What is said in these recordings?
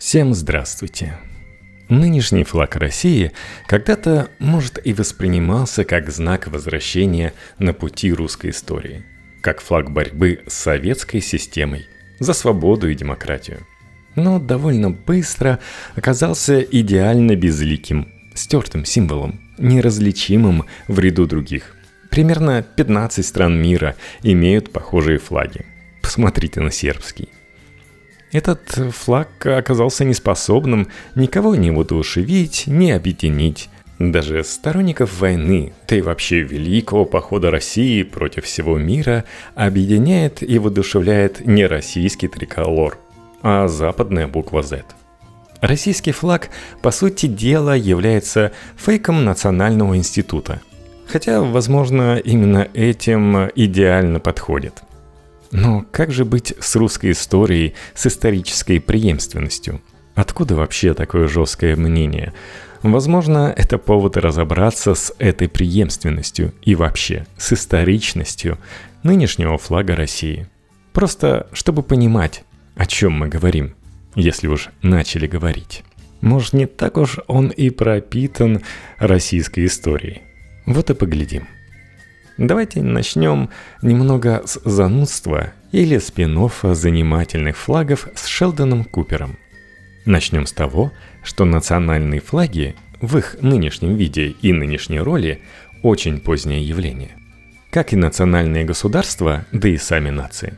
Всем здравствуйте! Нынешний флаг России когда-то, может, и воспринимался как знак возвращения на пути русской истории, как флаг борьбы с советской системой за свободу и демократию. Но довольно быстро оказался идеально безликим, стертым символом, неразличимым в ряду других. Примерно 15 стран мира имеют похожие флаги. Посмотрите на сербский. Этот флаг оказался неспособным никого не воодушевить, не объединить. Даже сторонников войны, да и вообще великого похода России против всего мира объединяет и воодушевляет не российский триколор, а западная буква Z. Российский флаг, по сути дела, является фейком Национального института. Хотя, возможно, именно этим идеально подходит – но как же быть с русской историей, с исторической преемственностью? Откуда вообще такое жесткое мнение? Возможно, это повод разобраться с этой преемственностью и вообще с историчностью нынешнего флага России. Просто чтобы понимать, о чем мы говорим, если уж начали говорить. Может, не так уж он и пропитан российской историей. Вот и поглядим. Давайте начнем немного с занудства или спин занимательных флагов с Шелдоном Купером. Начнем с того, что национальные флаги в их нынешнем виде и нынешней роли очень позднее явление. Как и национальные государства, да и сами нации.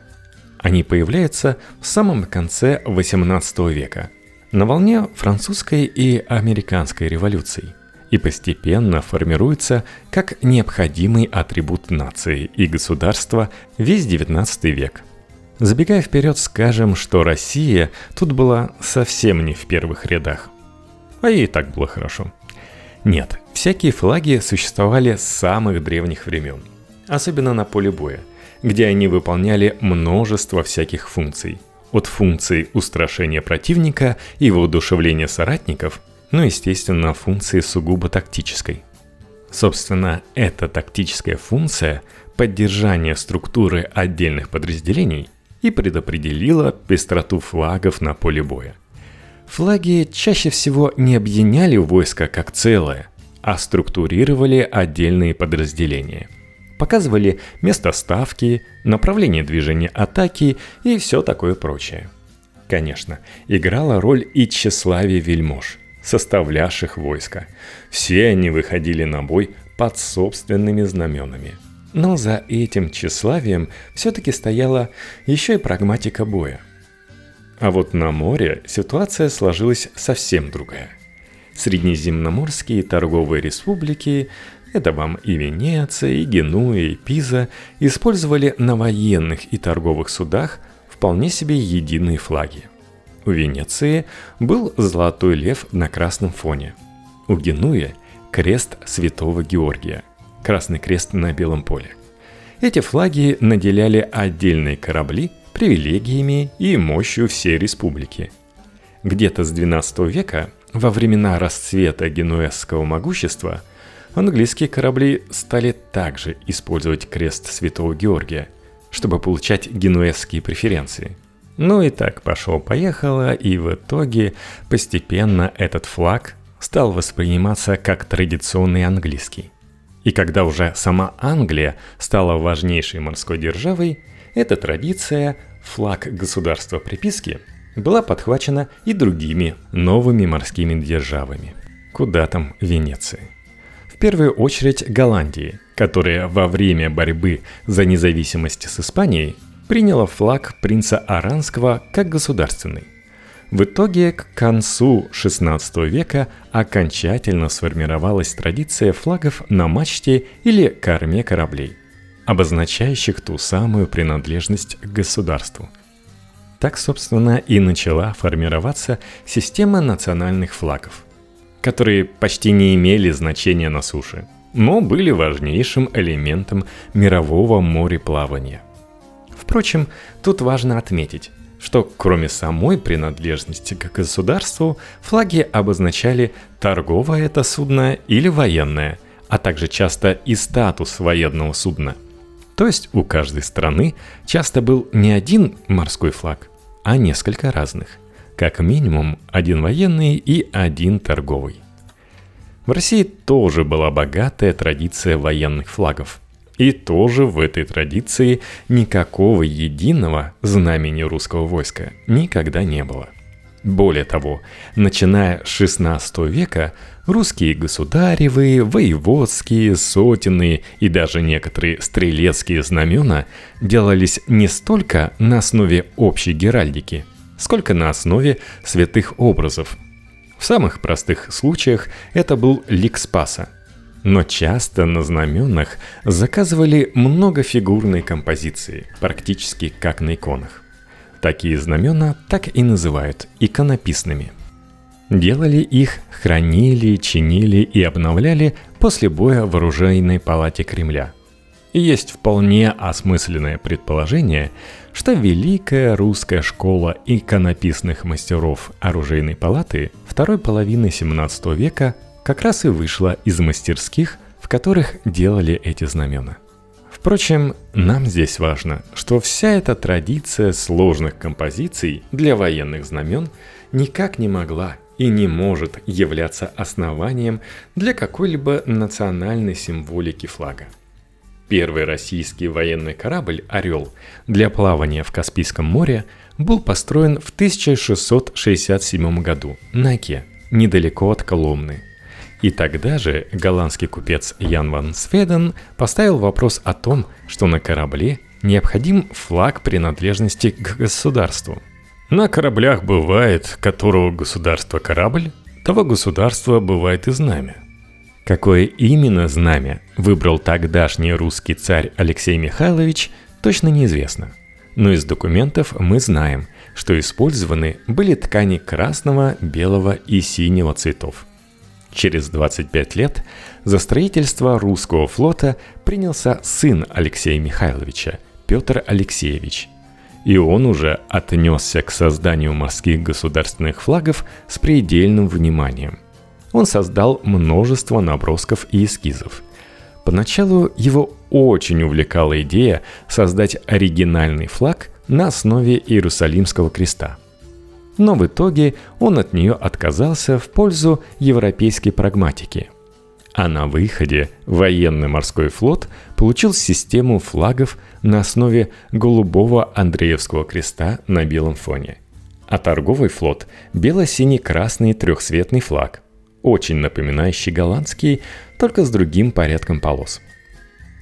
Они появляются в самом конце XVIII века, на волне французской и американской революций – и постепенно формируется как необходимый атрибут нации и государства весь XIX век. Забегая вперед, скажем, что Россия тут была совсем не в первых рядах. А ей и так было хорошо. Нет, всякие флаги существовали с самых древних времен, особенно на поле боя, где они выполняли множество всяких функций. От функций устрашения противника и воодушевления соратников – ну, естественно, функции сугубо тактической. Собственно, эта тактическая функция поддержания структуры отдельных подразделений и предопределила пестроту флагов на поле боя. Флаги чаще всего не объединяли войска как целое, а структурировали отдельные подразделения. Показывали место ставки, направление движения атаки и все такое прочее. Конечно, играла роль и тщеславие вельмож – составлявших войска. Все они выходили на бой под собственными знаменами. Но за этим тщеславием все-таки стояла еще и прагматика боя. А вот на море ситуация сложилась совсем другая. Среднеземноморские торговые республики, это вам и Венеция, и Генуя, и Пиза, использовали на военных и торговых судах вполне себе единые флаги – у Венеции был золотой лев на красном фоне. У Генуи – крест святого Георгия, красный крест на белом поле. Эти флаги наделяли отдельные корабли привилегиями и мощью всей республики. Где-то с XII века, во времена расцвета генуэзского могущества, английские корабли стали также использовать крест святого Георгия, чтобы получать генуэзские преференции – ну и так пошло-поехало, и в итоге постепенно этот флаг стал восприниматься как традиционный английский. И когда уже сама Англия стала важнейшей морской державой, эта традиция, флаг государства приписки, была подхвачена и другими новыми морскими державами. Куда там Венеции? В первую очередь Голландии, которая во время борьбы за независимость с Испанией приняла флаг принца Аранского как государственный. В итоге к концу XVI века окончательно сформировалась традиция флагов на мачте или корме кораблей, обозначающих ту самую принадлежность к государству. Так, собственно, и начала формироваться система национальных флагов, которые почти не имели значения на суше, но были важнейшим элементом мирового мореплавания – Впрочем, тут важно отметить, что кроме самой принадлежности к государству, флаги обозначали торговое это судно или военное, а также часто и статус военного судна. То есть у каждой страны часто был не один морской флаг, а несколько разных. как минимум один военный и один торговый. В России тоже была богатая традиция военных флагов. И тоже в этой традиции никакого единого знамени русского войска никогда не было. Более того, начиная с XVI века, русские государевые, воеводские, сотенные и даже некоторые стрелецкие знамена делались не столько на основе общей геральдики, сколько на основе святых образов. В самых простых случаях это был лик Спаса. Но часто на знаменах заказывали многофигурные композиции, практически как на иконах. Такие знамена так и называют иконописными. Делали их, хранили, чинили и обновляли после боя в оружейной палате Кремля. Есть вполне осмысленное предположение, что Великая русская школа иконописных мастеров оружейной палаты второй половины 17 века как раз и вышла из мастерских, в которых делали эти знамена. Впрочем, нам здесь важно, что вся эта традиция сложных композиций для военных знамен никак не могла и не может являться основанием для какой-либо национальной символики флага. Первый российский военный корабль «Орел» для плавания в Каспийском море был построен в 1667 году на Оке, недалеко от Коломны – и тогда же голландский купец Ян ван Сведен поставил вопрос о том, что на корабле необходим флаг принадлежности к государству. На кораблях бывает, которого государство корабль, того государства бывает и знамя. Какое именно знамя выбрал тогдашний русский царь Алексей Михайлович, точно неизвестно. Но из документов мы знаем, что использованы были ткани красного, белого и синего цветов – Через 25 лет за строительство русского флота принялся сын Алексея Михайловича, Петр Алексеевич. И он уже отнесся к созданию морских государственных флагов с предельным вниманием. Он создал множество набросков и эскизов. Поначалу его очень увлекала идея создать оригинальный флаг на основе Иерусалимского креста – но в итоге он от нее отказался в пользу европейской прагматики. А на выходе военный морской флот получил систему флагов на основе голубого Андреевского креста на белом фоне. А торговый флот – бело-синий-красный трехцветный флаг, очень напоминающий голландский, только с другим порядком полос.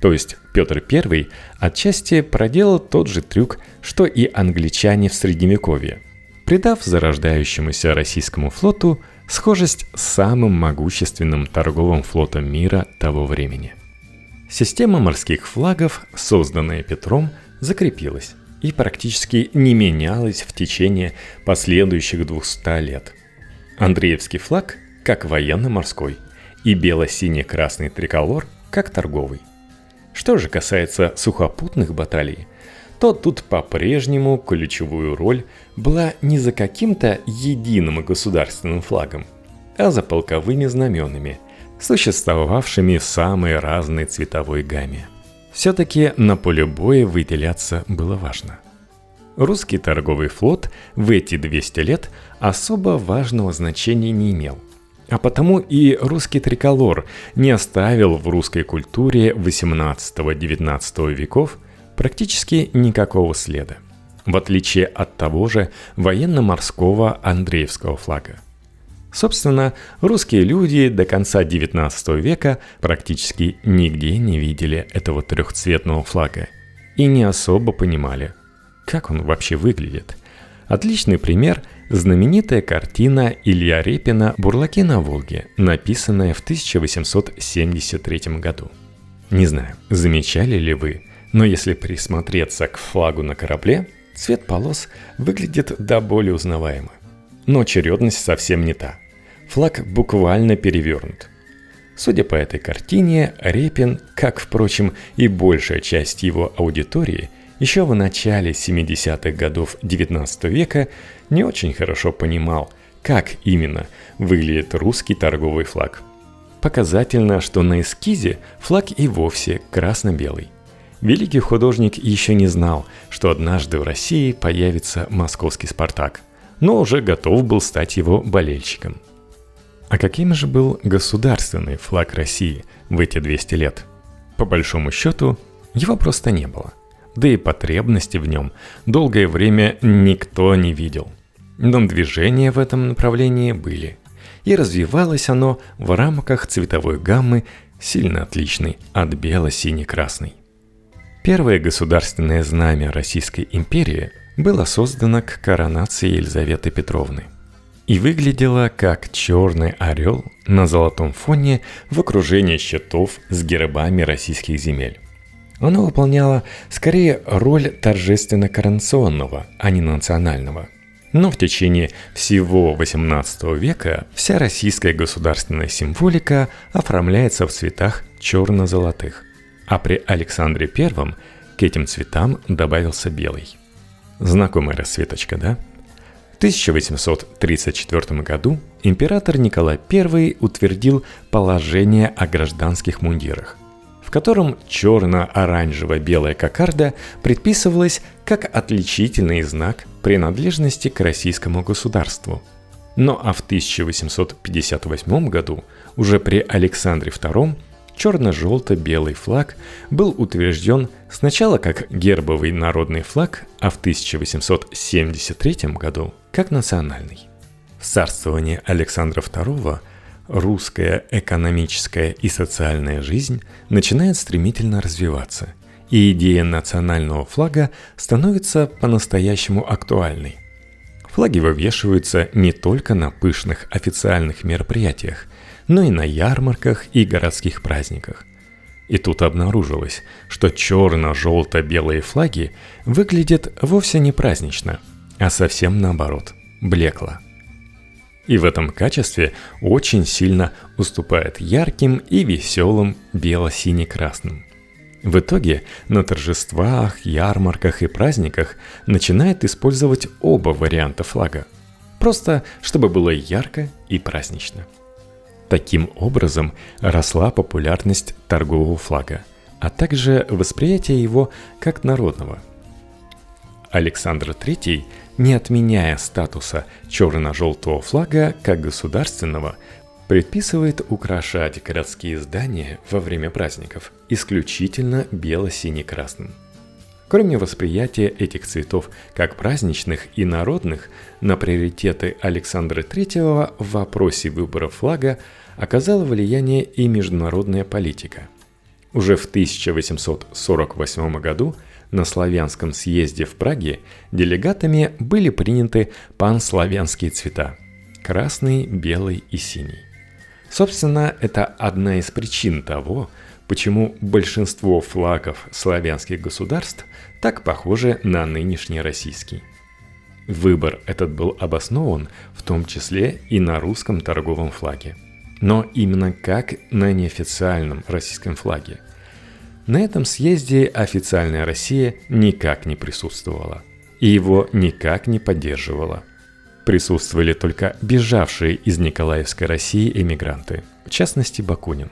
То есть Петр I отчасти проделал тот же трюк, что и англичане в Средневековье – придав зарождающемуся российскому флоту схожесть с самым могущественным торговым флотом мира того времени. Система морских флагов, созданная Петром, закрепилась и практически не менялась в течение последующих 200 лет. Андреевский флаг как военно-морской и бело-сине-красный триколор как торговый. Что же касается сухопутных баталий, то тут по-прежнему ключевую роль была не за каким-то единым государственным флагом, а за полковыми знаменами, существовавшими в самой разной цветовой гамме. Все-таки на поле боя выделяться было важно. Русский торговый флот в эти 200 лет особо важного значения не имел – а потому и русский триколор не оставил в русской культуре 18-19 веков – практически никакого следа, в отличие от того же военно-морского Андреевского флага. Собственно, русские люди до конца XIX века практически нигде не видели этого трехцветного флага и не особо понимали, как он вообще выглядит. Отличный пример – знаменитая картина Илья Репина «Бурлаки на Волге», написанная в 1873 году. Не знаю, замечали ли вы, но если присмотреться к флагу на корабле, цвет полос выглядит до боли узнаваемо. Но очередность совсем не та. Флаг буквально перевернут. Судя по этой картине, Репин, как, впрочем, и большая часть его аудитории, еще в начале 70-х годов XIX века не очень хорошо понимал, как именно выглядит русский торговый флаг. Показательно, что на эскизе флаг и вовсе красно-белый – Великий художник еще не знал, что однажды в России появится московский «Спартак». но уже готов был стать его болельщиком. А каким же был государственный флаг России в эти 200 лет? По большому счету, его просто не было. Да и потребности в нем долгое время никто не видел. Но движения в этом направлении были. И развивалось оно в рамках цветовой гаммы, сильно отличной от бело-сине-красной. Первое государственное знамя Российской империи было создано к коронации Елизаветы Петровны и выглядело как черный орел на золотом фоне в окружении щитов с гербами российских земель. Оно выполняло скорее роль торжественно-коронационного, а не национального. Но в течение всего XVIII века вся российская государственная символика оформляется в цветах черно-золотых а при Александре Первом к этим цветам добавился белый. Знакомая расцветочка, да? В 1834 году император Николай I утвердил положение о гражданских мундирах, в котором черно-оранжево-белая кокарда предписывалась как отличительный знак принадлежности к российскому государству. Но а в 1858 году, уже при Александре II, черно-желто-белый флаг был утвержден сначала как гербовый народный флаг, а в 1873 году как национальный. В царствовании Александра II русская экономическая и социальная жизнь начинает стремительно развиваться, и идея национального флага становится по-настоящему актуальной. Флаги вывешиваются не только на пышных официальных мероприятиях, но и на ярмарках и городских праздниках. И тут обнаружилось, что черно-желто-белые флаги выглядят вовсе не празднично, а совсем наоборот, блекло. И в этом качестве очень сильно уступает ярким и веселым бело-сине-красным. В итоге на торжествах, ярмарках и праздниках начинает использовать оба варианта флага. Просто чтобы было ярко и празднично – Таким образом росла популярность торгового флага, а также восприятие его как народного. Александр III, не отменяя статуса черно-желтого флага как государственного, предписывает украшать городские здания во время праздников исключительно бело-сине-красным. Кроме восприятия этих цветов как праздничных и народных, на приоритеты Александра III в вопросе выбора флага оказала влияние и международная политика. Уже в 1848 году на славянском съезде в Праге делегатами были приняты панславянские цвета – красный, белый и синий. Собственно, это одна из причин того, почему большинство флагов славянских государств так похожи на нынешний российский. Выбор этот был обоснован в том числе и на русском торговом флаге – но именно как на неофициальном российском флаге. На этом съезде официальная Россия никак не присутствовала и его никак не поддерживала. Присутствовали только бежавшие из Николаевской России эмигранты, в частности Бакунин.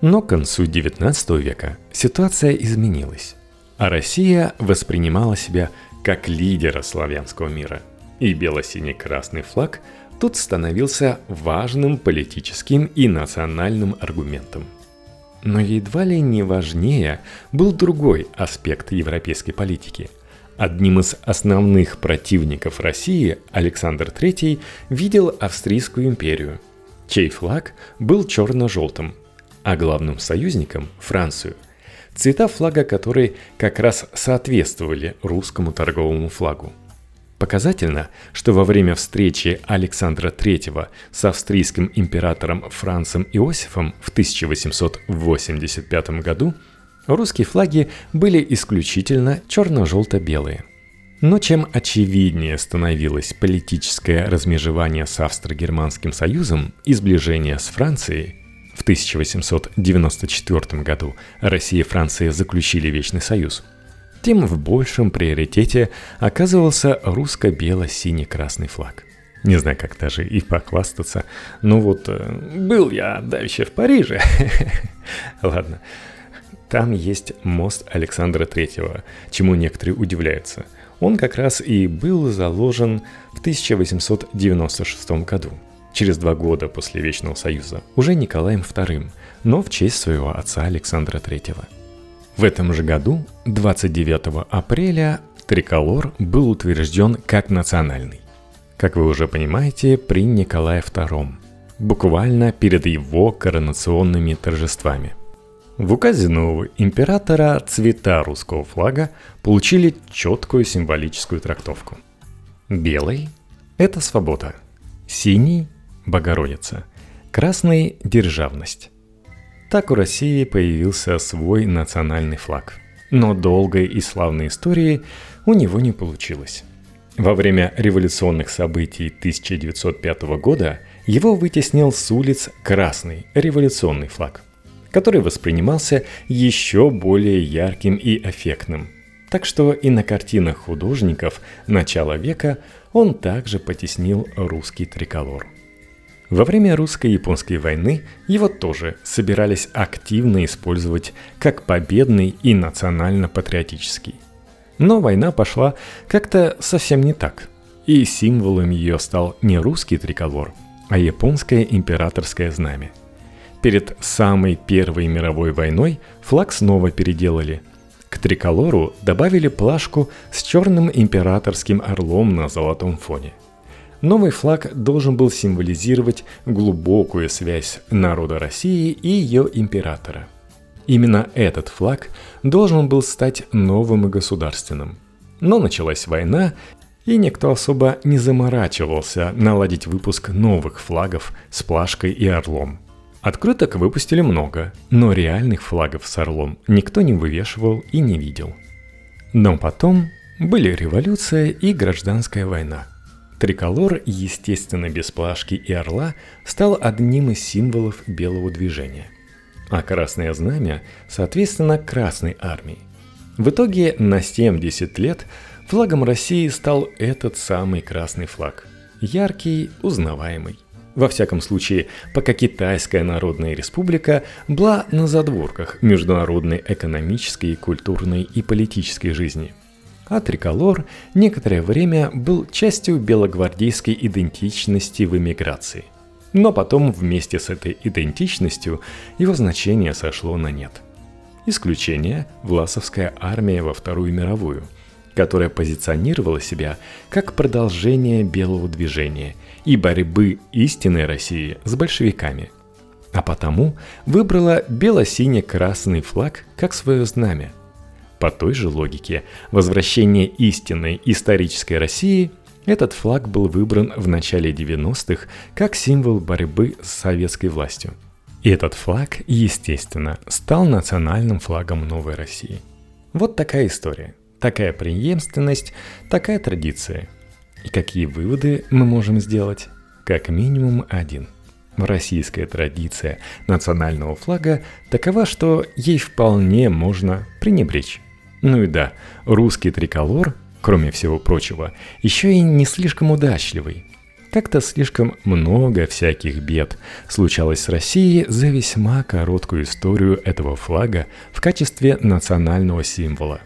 Но к концу XIX века ситуация изменилась, а Россия воспринимала себя как лидера славянского мира, и бело-синий-красный флаг – тут становился важным политическим и национальным аргументом. Но едва ли не важнее был другой аспект европейской политики. Одним из основных противников России Александр III видел Австрийскую империю, чей флаг был черно-желтым, а главным союзником – Францию – цвета флага которой как раз соответствовали русскому торговому флагу. Показательно, что во время встречи Александра III с австрийским императором Францем Иосифом в 1885 году русские флаги были исключительно черно-желто-белые. Но чем очевиднее становилось политическое размежевание с Австро-Германским союзом и сближение с Францией, в 1894 году Россия и Франция заключили Вечный Союз – тем в большем приоритете оказывался русско-бело-синий-красный флаг. Не знаю, как даже и похвастаться, но вот э, был я дальше в Париже. Ладно, там есть мост Александра Третьего, чему некоторые удивляются. Он как раз и был заложен в 1896 году, через два года после Вечного Союза, уже Николаем II, но в честь своего отца Александра III. В этом же году, 29 апреля, триколор был утвержден как национальный. Как вы уже понимаете, при Николае II, буквально перед его коронационными торжествами. В указе нового императора цвета русского флага получили четкую символическую трактовку. Белый – это свобода, синий – Богородица, красный – державность. Так у России появился свой национальный флаг. Но долгой и славной истории у него не получилось. Во время революционных событий 1905 года его вытеснил с улиц красный революционный флаг, который воспринимался еще более ярким и эффектным. Так что и на картинах художников начала века он также потеснил русский триколор – во время русско-японской войны его тоже собирались активно использовать как победный и национально-патриотический. Но война пошла как-то совсем не так. И символом ее стал не русский триколор, а японское императорское знамя. Перед самой Первой мировой войной флаг снова переделали. К триколору добавили плашку с черным императорским орлом на золотом фоне. Новый флаг должен был символизировать глубокую связь народа России и ее императора. Именно этот флаг должен был стать новым и государственным. Но началась война, и никто особо не заморачивался наладить выпуск новых флагов с плашкой и орлом. Открыток выпустили много, но реальных флагов с орлом никто не вывешивал и не видел. Но потом были революция и гражданская война – Триколор, естественно без плашки и орла, стал одним из символов белого движения. А Красное Знамя, соответственно, Красной Армии. В итоге на 70 лет флагом России стал этот самый красный флаг. Яркий, узнаваемый. Во всяком случае, пока Китайская Народная Республика была на задворках международной экономической, культурной и политической жизни – а триколор некоторое время был частью белогвардейской идентичности в эмиграции. Но потом вместе с этой идентичностью его значение сошло на нет. Исключение – Власовская армия во Вторую мировую, которая позиционировала себя как продолжение белого движения и борьбы истинной России с большевиками – а потому выбрала бело-сине-красный флаг как свое знамя – по той же логике, возвращение истинной исторической России этот флаг был выбран в начале 90-х как символ борьбы с советской властью. И этот флаг, естественно, стал национальным флагом новой России. Вот такая история, такая преемственность, такая традиция. И какие выводы мы можем сделать? Как минимум один – Российская традиция национального флага такова, что ей вполне можно пренебречь. Ну и да, русский триколор, кроме всего прочего, еще и не слишком удачливый. Как-то слишком много всяких бед случалось с Россией за весьма короткую историю этого флага в качестве национального символа.